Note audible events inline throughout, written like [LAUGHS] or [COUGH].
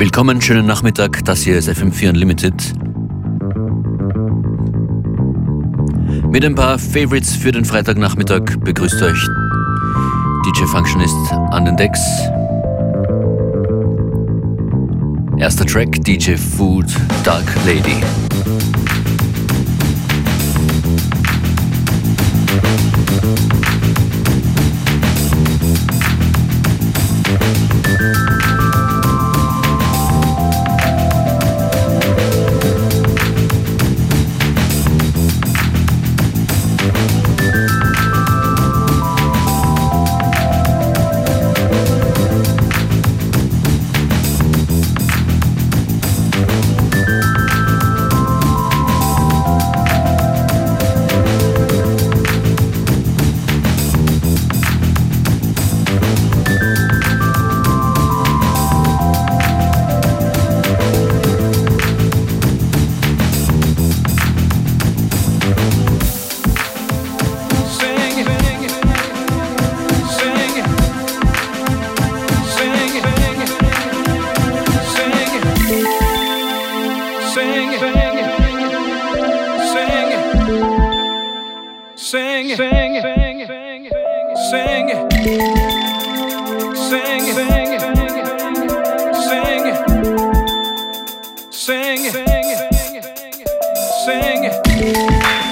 Willkommen, schönen Nachmittag. Das hier ist FM4 Unlimited. Mit ein paar Favorites für den Freitagnachmittag begrüßt euch DJ Functionist an den Decks. Erster Track DJ Food Dark Lady. sing, sing. sing.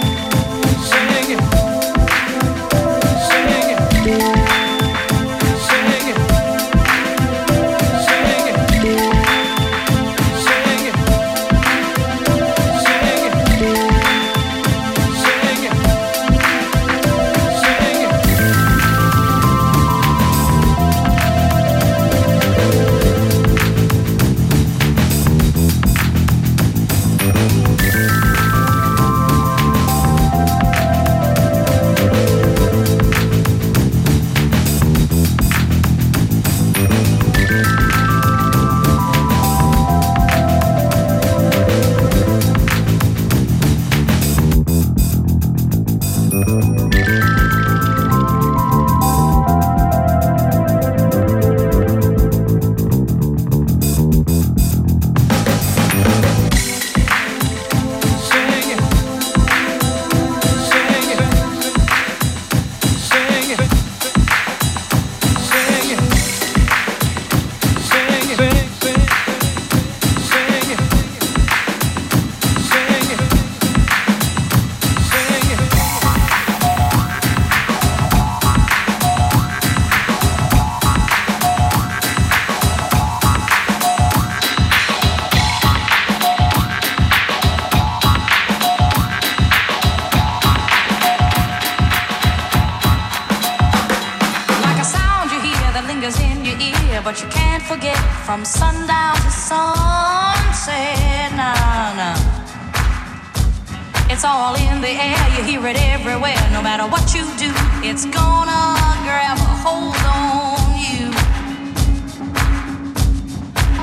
It's all in the air, you hear it everywhere. No matter what you do, it's gonna grab a hold on you.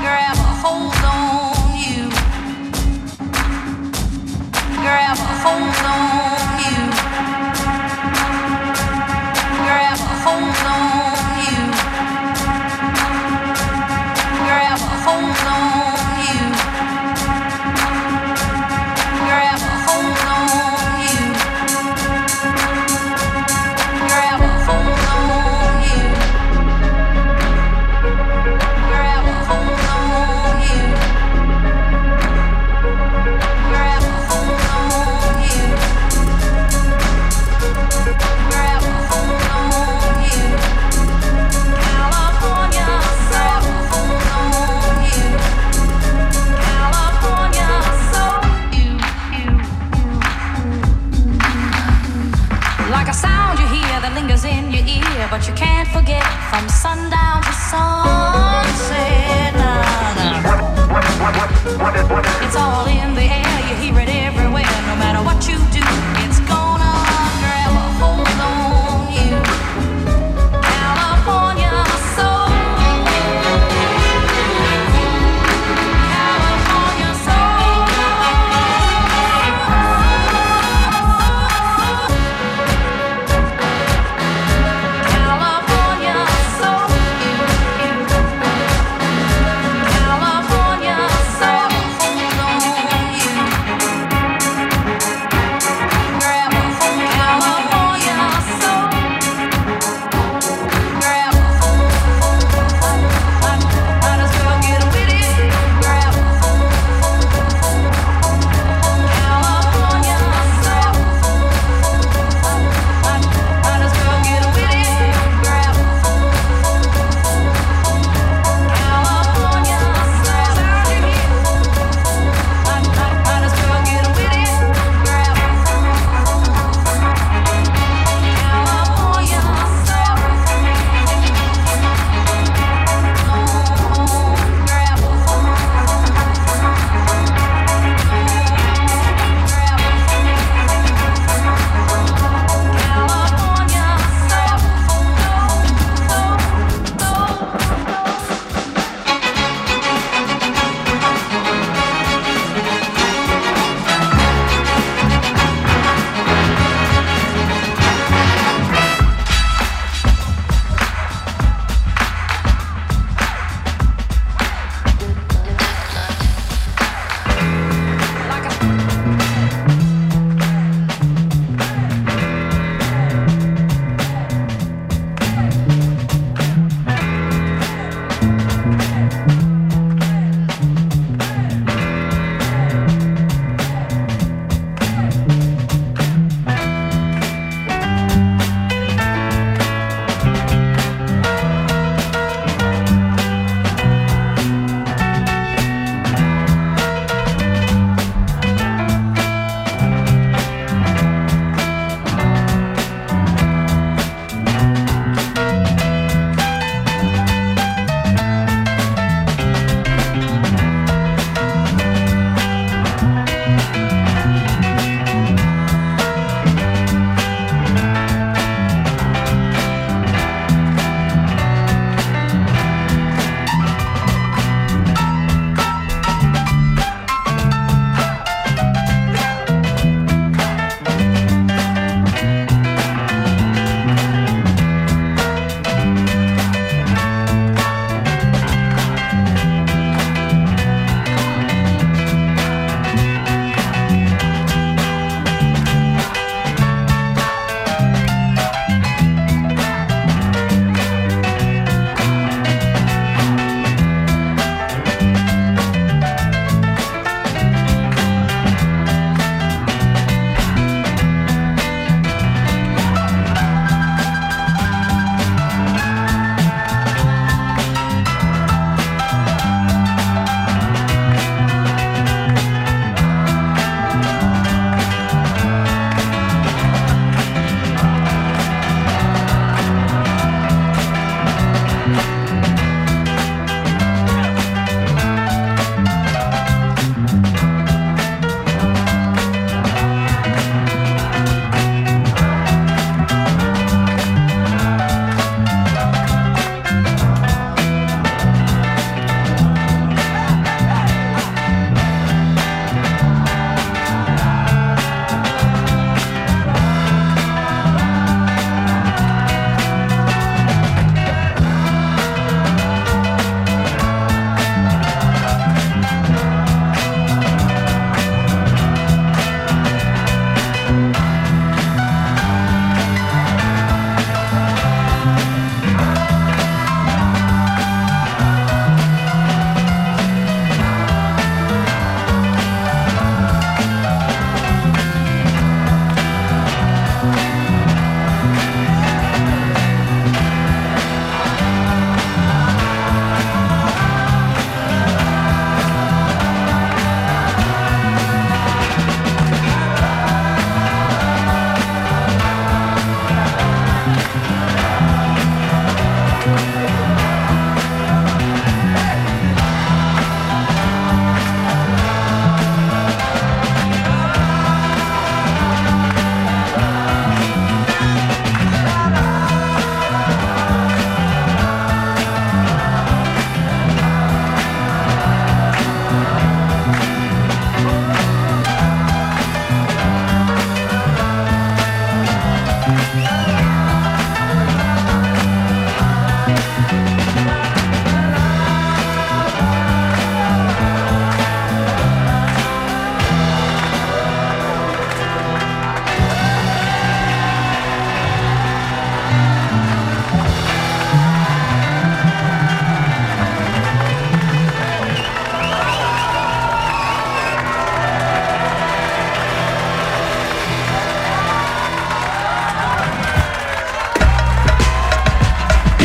Grab a hold on you. Grab a hold on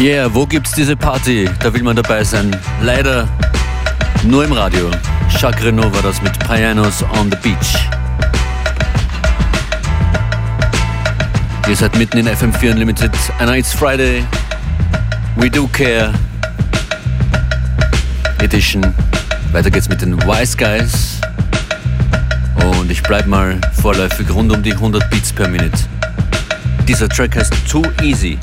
Yeah, wo gibt's diese Party? Da will man dabei sein. Leider nur im Radio. Jacques Renault war das mit Pianos on the Beach. Ihr seid mitten in FM4 Unlimited. I know it's Friday. We do care. Edition. Weiter geht's mit den Wise Guys. Und ich bleib mal vorläufig rund um die 100 Beats per Minute. Dieser Track heißt Too Easy.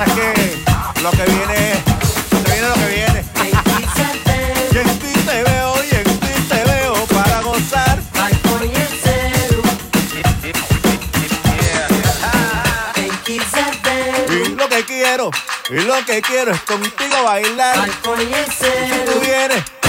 pasa es que lo que viene, viene lo que viene. y en ti te veo y en ti te veo para gozar. Y lo que quiero, y lo que quiero es contigo bailar. Si tú vienes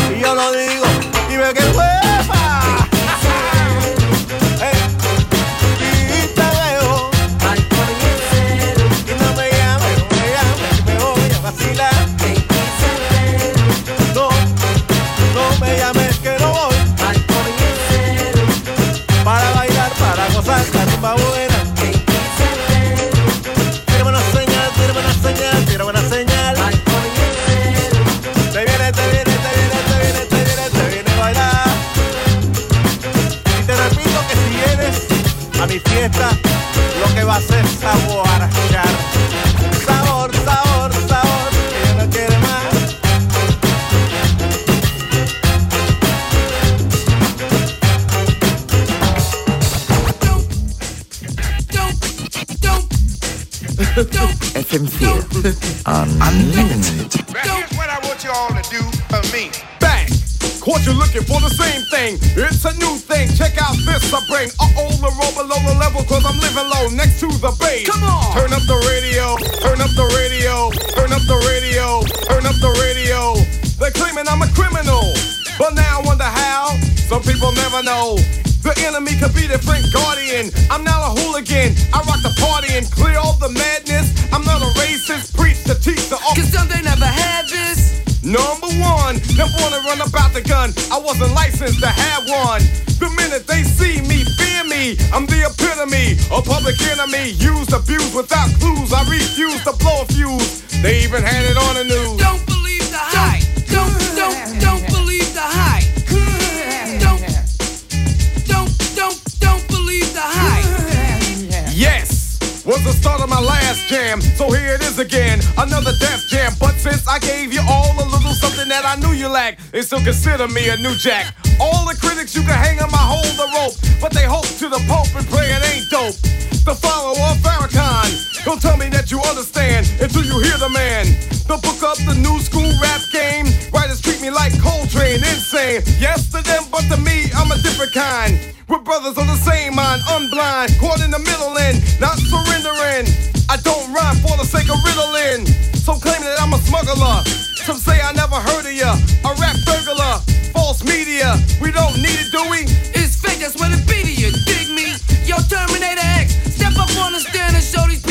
up the radio, turn up the radio. They're claiming I'm a criminal, but now I wonder how. Some people never know. The enemy could be the Frank Guardian. I'm now a hooligan. I rock the party and clear all the madness. I'm not a racist, preach to teach the off. Cause some they never had this. Number one, never wanna run about the gun. I wasn't licensed to have one. The minute they see me, fear me. I'm the epitome, a public enemy. Used, abused without clues. I refuse to blow a fuse. They even had it on the news. Don't believe the hype. Don't, don't, don't believe the hype. Don't, don't, don't, don't believe the hype. Yes! Was the start of my last jam, so here it is again, another death jam. But I gave you all a little something that I knew you lacked, they still consider me a new jack. All the critics you can hang on my hold the rope, but they hope to the Pope and pray it ain't dope. The follower of Farrakhan, don't tell me that you understand until you hear the man. The book up the new school rap game. Writers treat me like Coltrane, insane. Yes to them, but to me, I'm a different kind. We're brothers on the same mind, unblind, caught in the middle and not surrendering. I don't rhyme for the sake of riddling. Some claim that I'm a smuggler. Some say I never heard of ya. A rap burglar, false media. We don't need it, do we? It's fake, that's what it be to you. Dig me? Yo, Terminator X, step up on the stand and show these people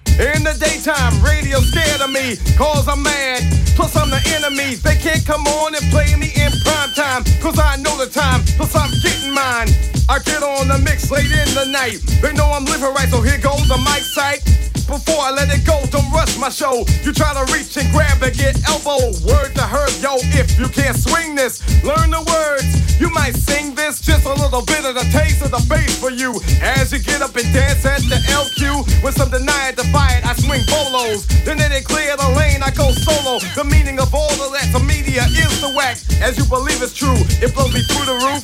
In the daytime, radio scared of me, cause I'm mad. Plus, I'm the enemy. They can't come on and play me in prime time, cause I know the time, plus I'm getting mine. I get on the mix late in the night. They know I'm living right, so here goes the mic sight. Before I let it go, don't rush my show. You try to reach and grab and get elbow. Word to her, yo, if you can't swing this, learn the words. You might sing this, just a little bit of the taste of the bass for you. As you get up and dance at the LQ, with some deny it, defy it, I swing bolos. Then they clear the lane, I go solo. The meaning of all of that to media is the whack. As you believe it's true, it blows me through the roof.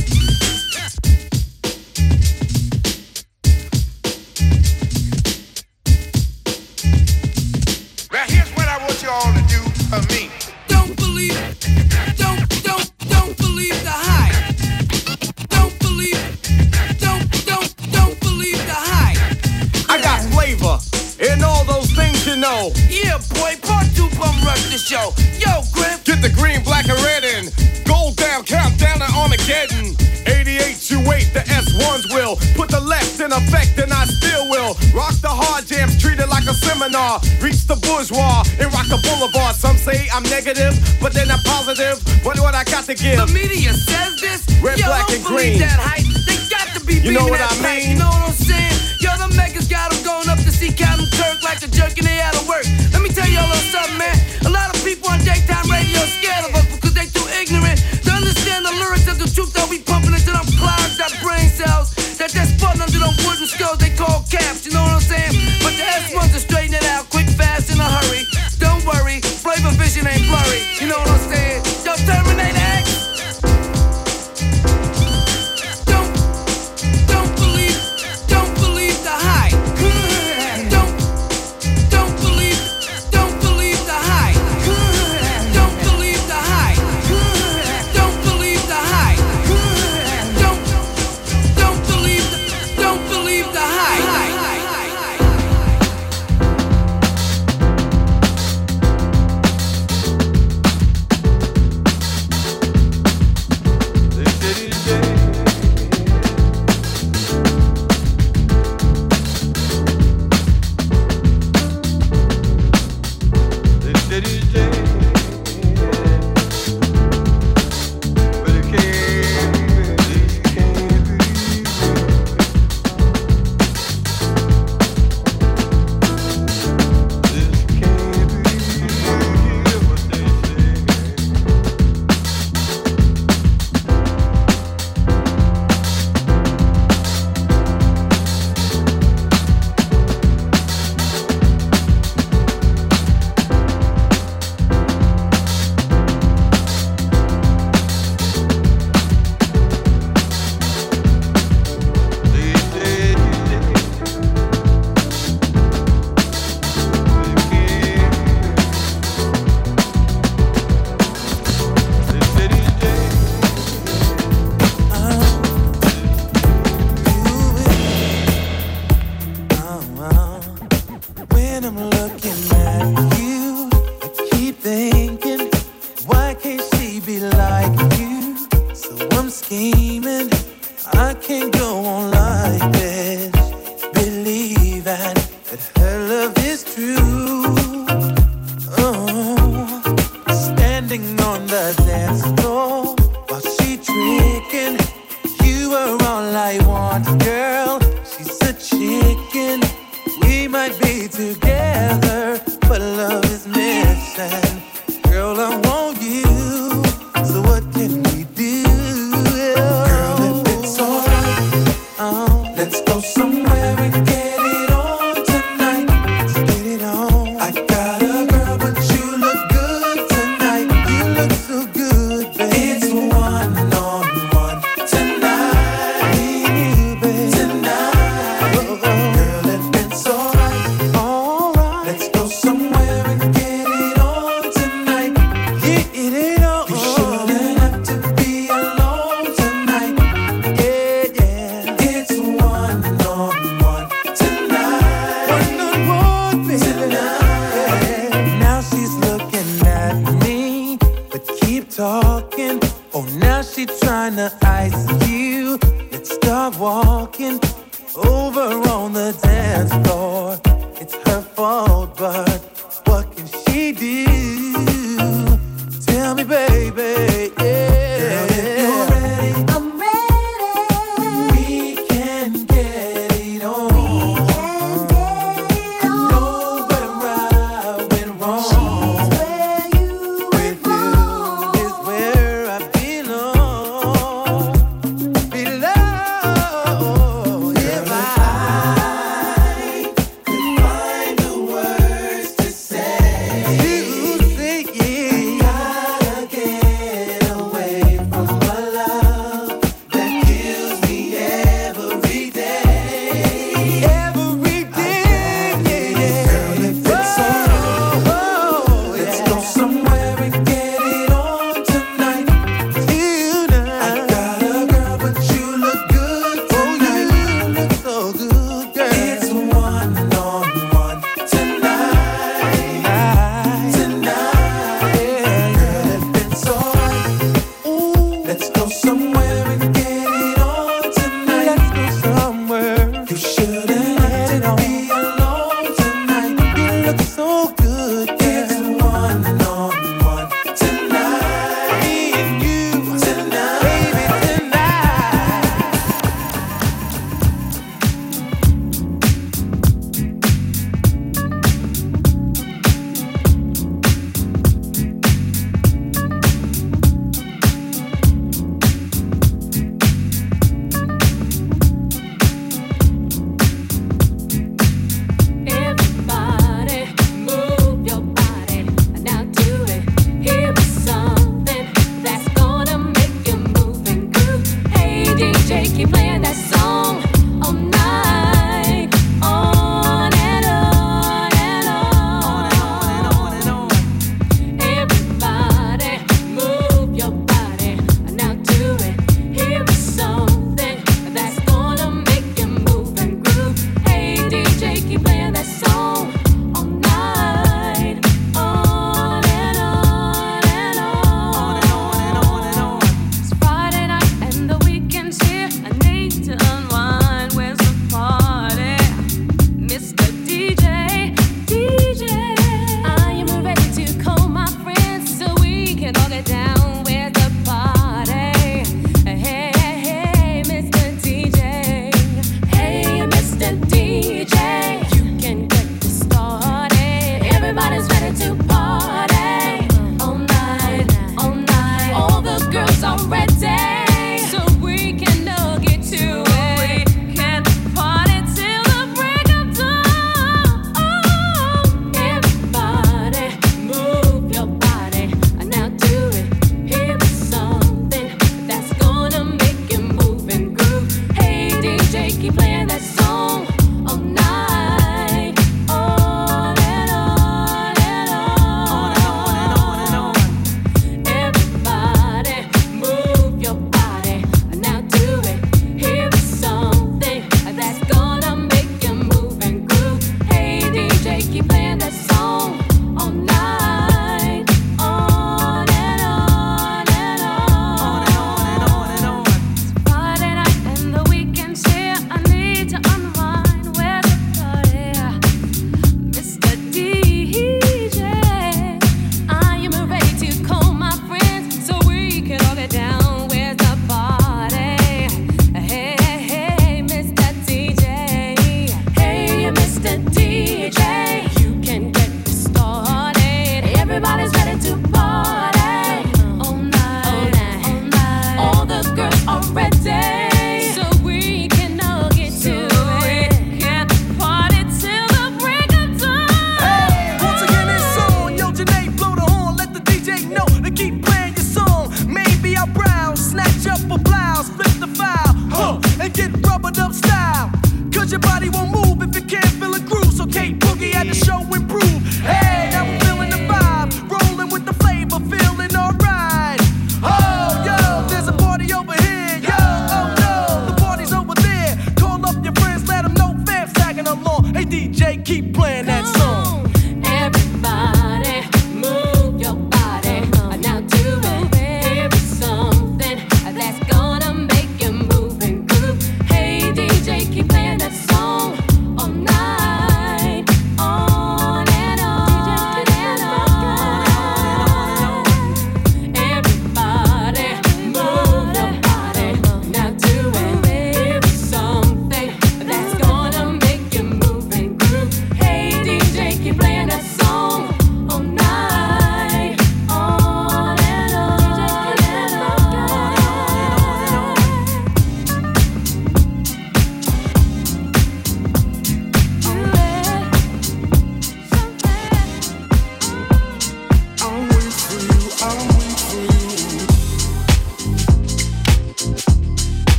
Bourgeois and rock the boulevard. Some say I'm negative, but then I'm positive. But what I got to give. The media says this. Red, Yo, black, and green. that hype. They got to be You know what that I mean? You know what I'm saying? Yo, the makers got 'em going up to see Captain Kirk like a jerk and they out of work. Let me tell y'all a little something, man. A lot of people on daytime radio scared of us because they too ignorant to understand the lyrics of the truth that we pumping into them clouds, that brain cells, that they're spotting under them wooden skulls they call caps. You know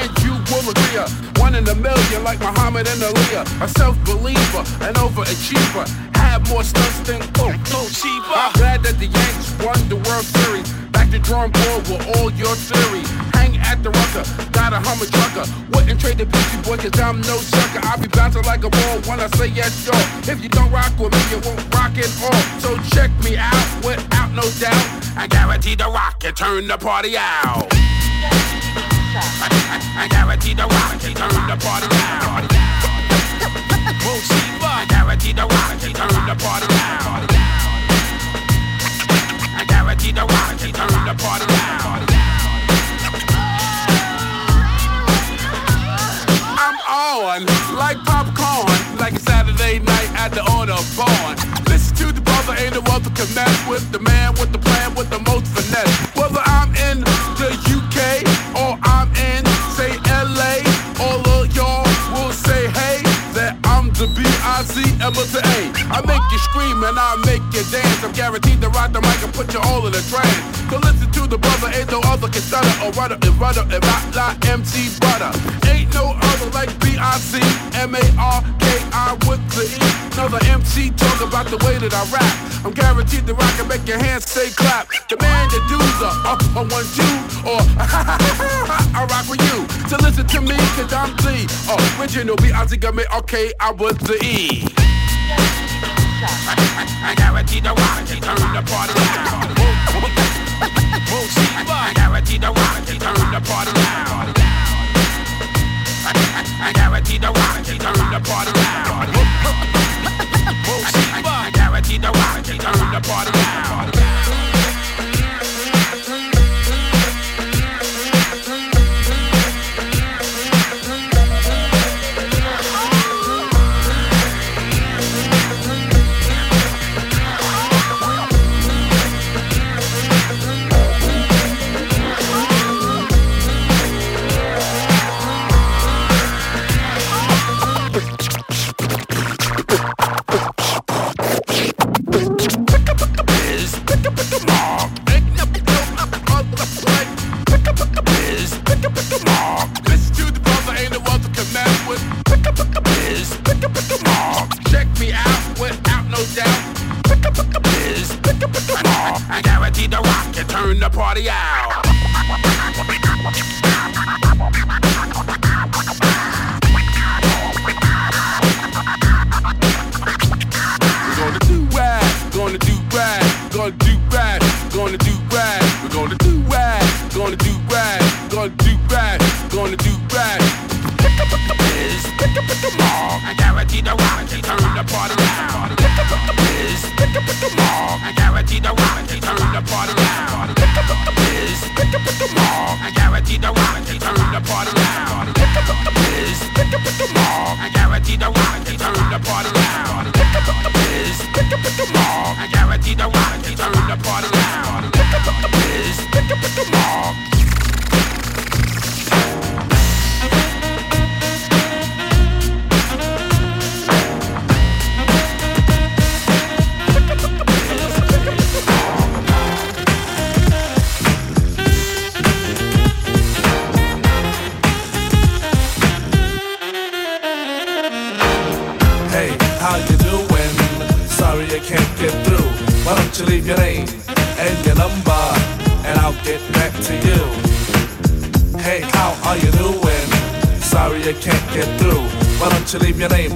and you will agree. One in a million, like Muhammad and Aaliyah. A self believer, an overachiever. Had more stunts than no cheaper. I'm glad that the Yankees won the World Series. Back to drawing board with all your theory. Hang at the rucker, got a Hummer trucker. Wouldn't trade the Beastie Boy, cause I'm no sucker. I'll be bouncing like a ball when I say yes, yo. If you don't rock with me, you won't rock at all. So check me out, without no doubt. I guarantee the rock and turn the party out. I, guarantee the rock and turn the party out. I guarantee the rock and turn the party out. I guarantee the rock and turn the party out. I'm on like popcorn, like a Saturday night at the Autobahn. Listen to the brother, ain't no other can mess with the man with the plan with the most finesse. Whether I'm in the or B-I-Z-M to A. I make you scream and I make you dance. I'm guaranteed to ride the mic and put you all in a trance. So listen to the brother, ain't no other can stutter or rudder and rudder and rock like MC Butter. Ain't no other like B-I-C-M-A-R-K-I with the E. Another MC talk about the way that I rap. I'm guaranteed to rock and make your hands say clap. Demand the dudes are up on one, two, or [LAUGHS] I rock with you. So listen to me, cause I'm the original B-I-C, got me okay, I was the E. I guarantee the rock, turn the party. [LAUGHS] Guarantee the rock, they turn the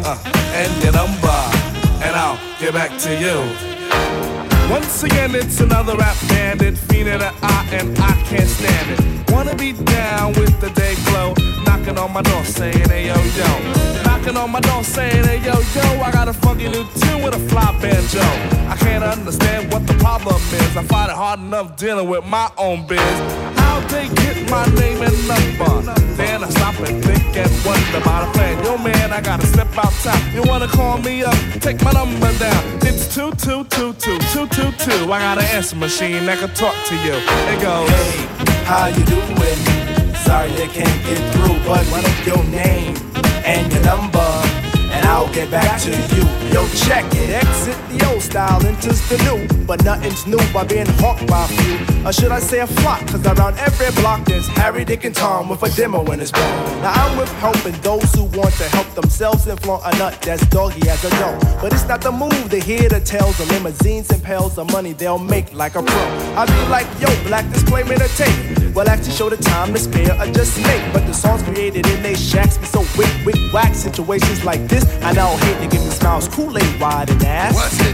uh, and your number, and I'll get back to you. Once again, it's another rap bandit, fiend in the eye, and I can't stand it. Wanna be down with the day glow, knocking on my door saying, hey yo yo. Knocking on my door saying, hey yo yo, hard enough dealing with my own biz. How they get my name and number? Then I stop and think and wonder about a plan. Yo man, I gotta step outside. You wanna call me up? Take my number down. It's two two two two two two two. I got an answer machine that can talk to you. It goes. Hey, how you doing? Sorry I can't get through, but what is your name and your number? And I'll get back to you. Yo, check it. Exit old style, enters the new. But nothing's new by being hawked by a few. Or should I say a flock? Cause around every block there's Harry, Dick, and Tom with a demo in his bag. Now I'm with helping those who want to help themselves and flaunt a nut that's doggy as a dog. But it's not the move to hear the tales of limousines and pails of money they'll make like a pro. I be like, yo, black display made a tape. Well, actually show the time to spare or just make. But the songs created in they shacks be so wick, wick, whack. Situations like this, I now hate to give me smiles, Kool-Aid wide and ass. What's it?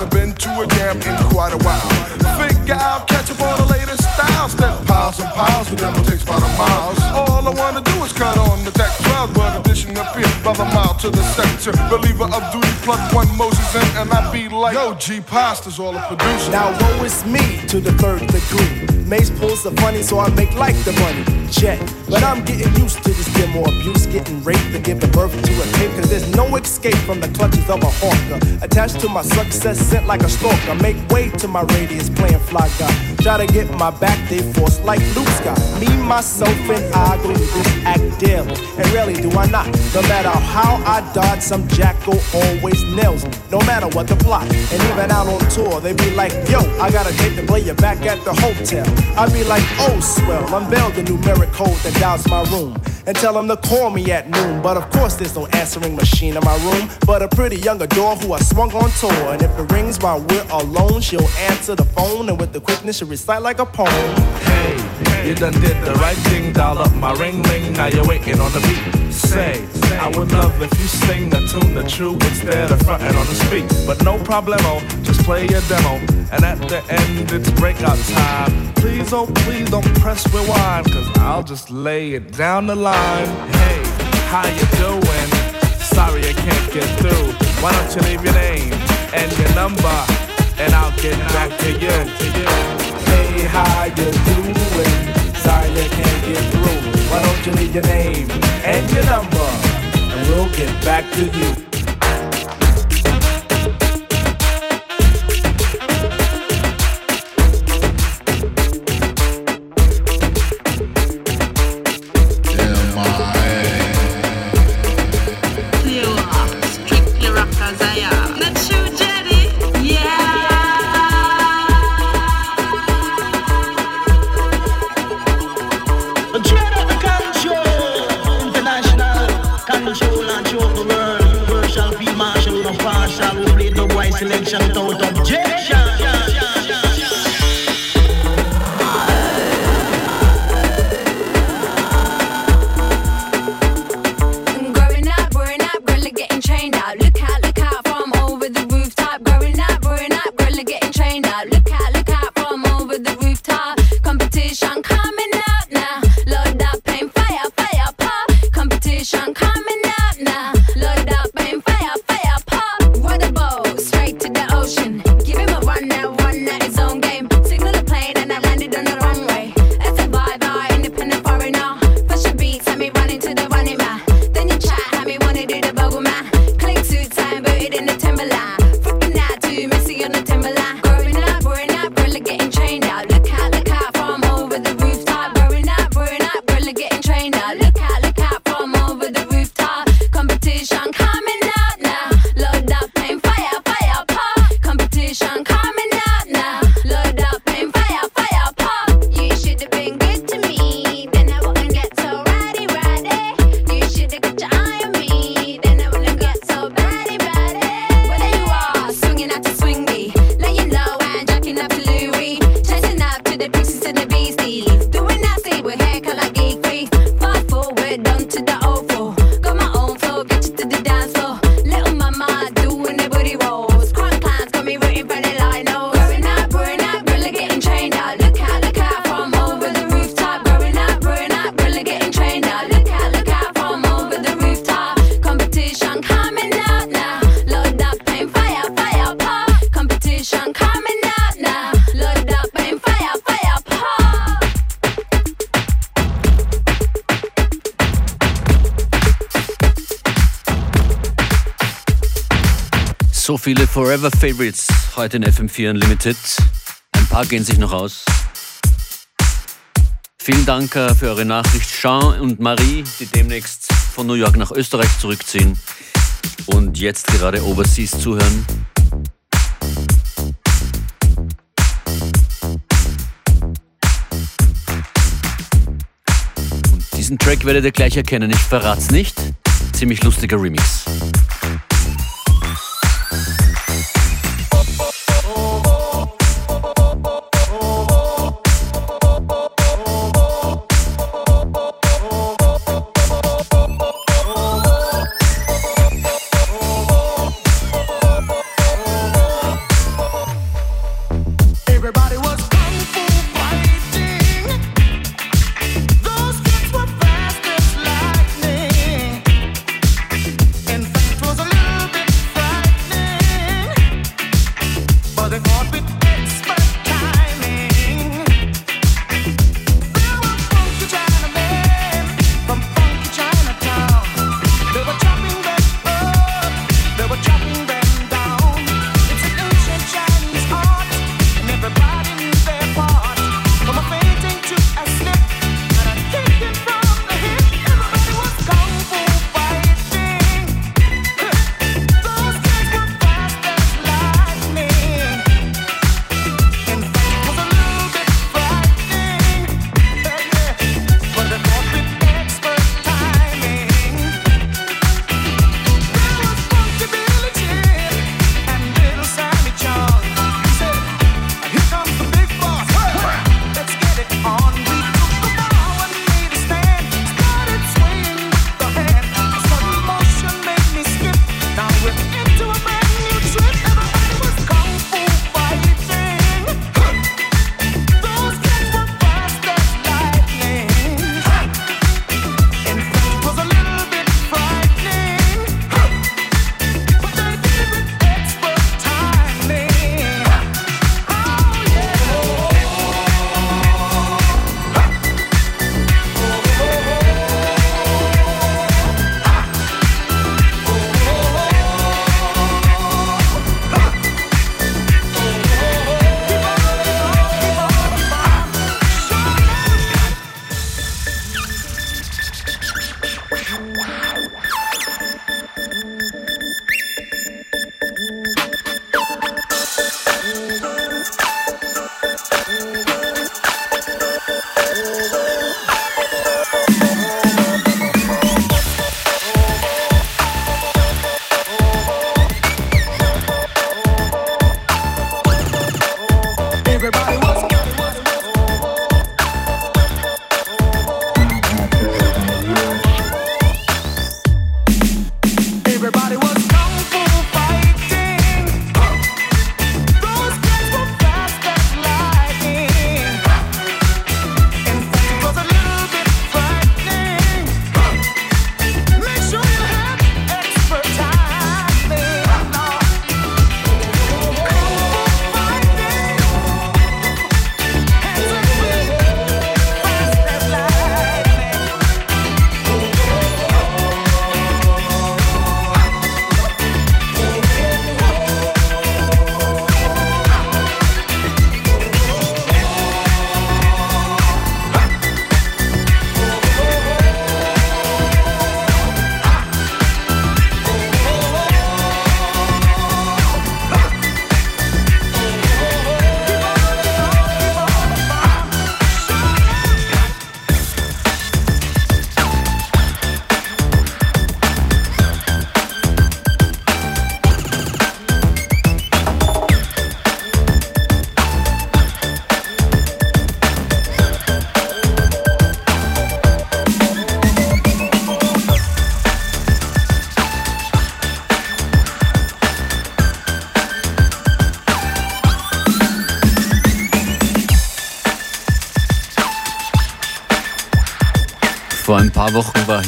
Haven't been to a jam in quite a while. Figure out, catch up on the latest style. Step piles and piles, the demo takes about a mile. Appear the mile to the sector. Believer of duty, plug one Moses in, and I be like, yo, G Pasta's all the producer. Now woe is me to the third degree. Mace pulls the funny, so I make like the money. Check. But I'm getting used to this demo abuse, getting raped and giving birth to a tape. Cause there's no escape from the clutches of a hawker. Attached to my success, sent like a stalker. Make way to my radius, playing fly guy. Try to get my back, they force like Luke Scott. Me, myself, and I go this act daily. And really do I not. No matter how I dodge, some jackal always nails me. No matter what the plot. And even out on tour, they be like, yo, I got a date to play you back at the hotel. I be like, oh, swell, unveil the numeric code that dials my room. And tell them to call me at noon. But of course, there's no answering machine in my room. But a pretty young adore who I swung on tour. And if it rings while we're alone, she'll answer the phone. And with the quickness, she'll recite like a poem. Hey, you done did the right thing, dial up my ring ring. Now you're waiting on the beat. Say, I would love if you sing the tune the true instead of fronting on the speak. But no problemo, just play your demo. And at the end, it's breakout time. Please, oh, please don't press rewind, cause I'll just lay it down the line. Hey, how you doing? Sorry I can't get through. Why don't you leave your name and your number, and I'll get back to you. Hey, how you doing? Sorry I can't get through. Why don't you leave your name and your number, and we'll get back to you. Forever Favorites heute in FM4 Unlimited. Ein paar gehen sich noch aus. Vielen Dank äh, für eure Nachricht, Jean und Marie, die demnächst von New York nach Österreich zurückziehen und jetzt gerade Overseas zuhören. Und diesen Track werdet ihr gleich erkennen, ich verrat's nicht. Ziemlich lustiger Remix.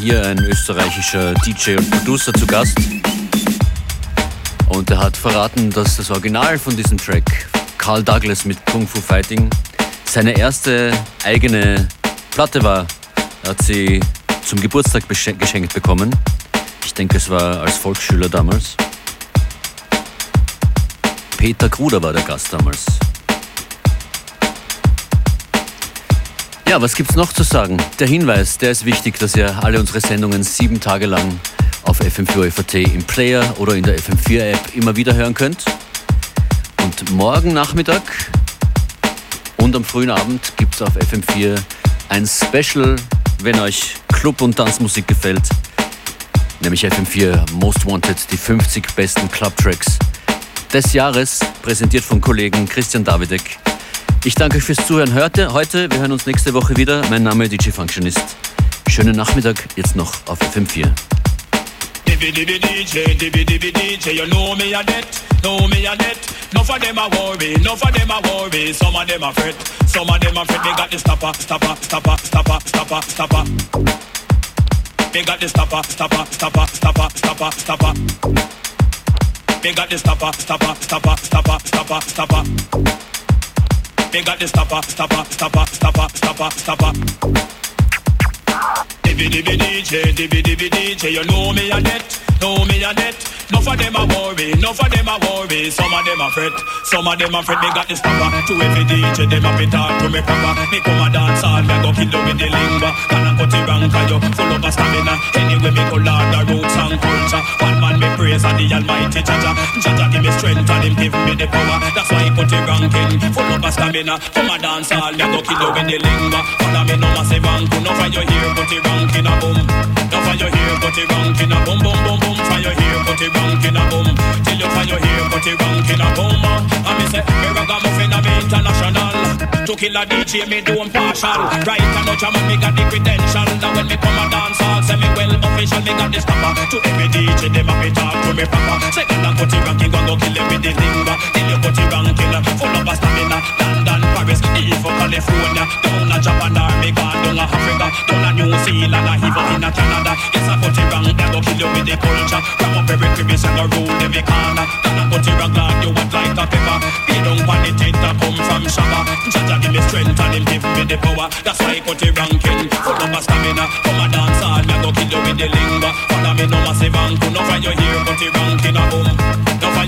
Hier ein österreichischer DJ und Producer zu Gast. Und er hat verraten, dass das Original von diesem Track, Carl Douglas mit Kung Fu Fighting, seine erste eigene Platte war. Er hat sie zum Geburtstag geschenkt bekommen. Ich denke, es war als Volksschüler damals. Peter Gruder war der Gast damals. Ja, was gibt's noch zu sagen? Der Hinweis, der ist wichtig, dass ihr alle unsere Sendungen sieben Tage lang auf FM4 FAT im Player oder in der FM4 App immer wieder hören könnt. Und morgen Nachmittag und am frühen Abend gibt's auf FM4 ein Special, wenn euch Club- und Tanzmusik gefällt. Nämlich FM4 Most Wanted, die 50 besten Club-Tracks des Jahres, präsentiert vom Kollegen Christian Davidek. Ich danke euch fürs Zuhören heute. heute. Wir hören uns nächste Woche wieder. Mein Name ist DJ Functionist. Schönen Nachmittag jetzt noch auf FM4. Divi divi DJ, divi divi DJ, you know me a debt, know me a debt. Enough of them a worry, enough of them a worry. Some of them a fret, some of them a fret. They got the stopper, stopper, stopper, stopper, stopper, stopper. They got the stopper, stopper, stopper, stopper, stopper, stopper. They got the stopper, stopper, stopper, stopper, stopper, stopper. They got the stopper, stopper, stopper, stopper, stopper, stopper. Divi divi DJ, divi divi DJ, you know me a debt, know me a debt. Enough of them a worry, enough of them a worry. Some of them a fret, some of them a fret. They got the stopper to every DJ. Them a be talk to me proper. Me come a dance all, me go kill you with the lingua. Can I cut it wrong 'cause you full of a stamina. Anyway, me go lord the roots and culture. One man me praise and the Almighty Jaja. Jaja give me strength and him give me the power. That's why he put it ranking full of a stamina. Come a dance all, me go kill you with the lingua. Follow me no massive angle. No for your here, put it ranking a boom. For your here, put it ranking a boom, boom, boom, boom. Your here, put it ranking a boom. Till you your here, put it ranking a boom. And me say, me ragamuffin me international. To kill a DJ, me do partial. Right and no jam, me got the credential. Now when me come a dance hall, say me well official, me got the stopper. To every DJ, them a be talk to me proper. Second and put it ranking, go go kill you with the lingua. Till you put it ranking, full of California. Down a Japan, army, gone down a Africa. Down a New Zealand, a even in a Canada. Yes, I put it wrong, they go kill you with the culture. Ram up every crevice and go rule every corner. Then I put it wrong, like you want like a pepper. Be down on the tent that come from Shabba. Jaja give me strength and him give me the power. That's why I put it ranking. Full of a stamina. Come a dance hall, me go kill you with the lingua. Follow me no massive angle. No for your here, put it ranking a boom.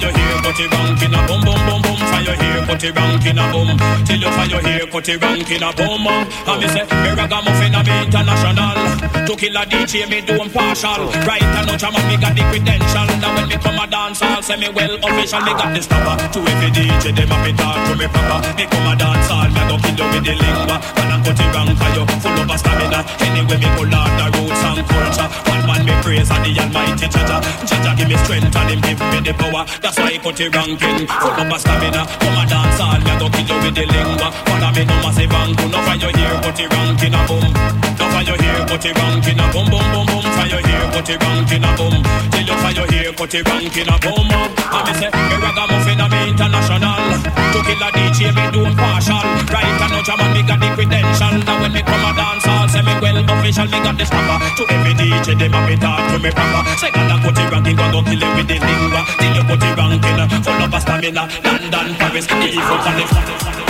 Your here, put it ranking a boom, boom, boom, boom. Your here, put it ranking a boom. Till you your here, put it ranking a boom. And me say, me ragamuffin a me international. To kill a DJ, me do partial. Right and no jam, me got the credential. Now when me come a dance hall, say me well official, me got the stopper. To every DJ, them a be talk to me proper. Me come a dance hall, me a go kill you with the lingua. And I cut it wrong for you, full of a stamina. Anyway, me pull out the roots and culture. One man me praise and the Almighty Jaja. Jaja give me strength and him give me the power. That's why I cut it ranking, full of a stamina. Come a dance hall, me a go kill you with the lingua. Follow me no massive angle, no for your here, cut it ranking a boom. Your here, cut it ranking a boom, boom, boom, boom. Your here, cut it ranking a boom. Till you your here, cut it ranking a boom. And me say, me ragamuffin a me international. To kill a DJ, me do partial. Right and no jam, me got the credential. Now when me come a dance hall, say me well official, me got the stopper. To every DJ, them a be talk to me proper. Second and put it ranking, go go kill it with the lingua. Till you put it ranking, full of stamina. London, Paris, even California.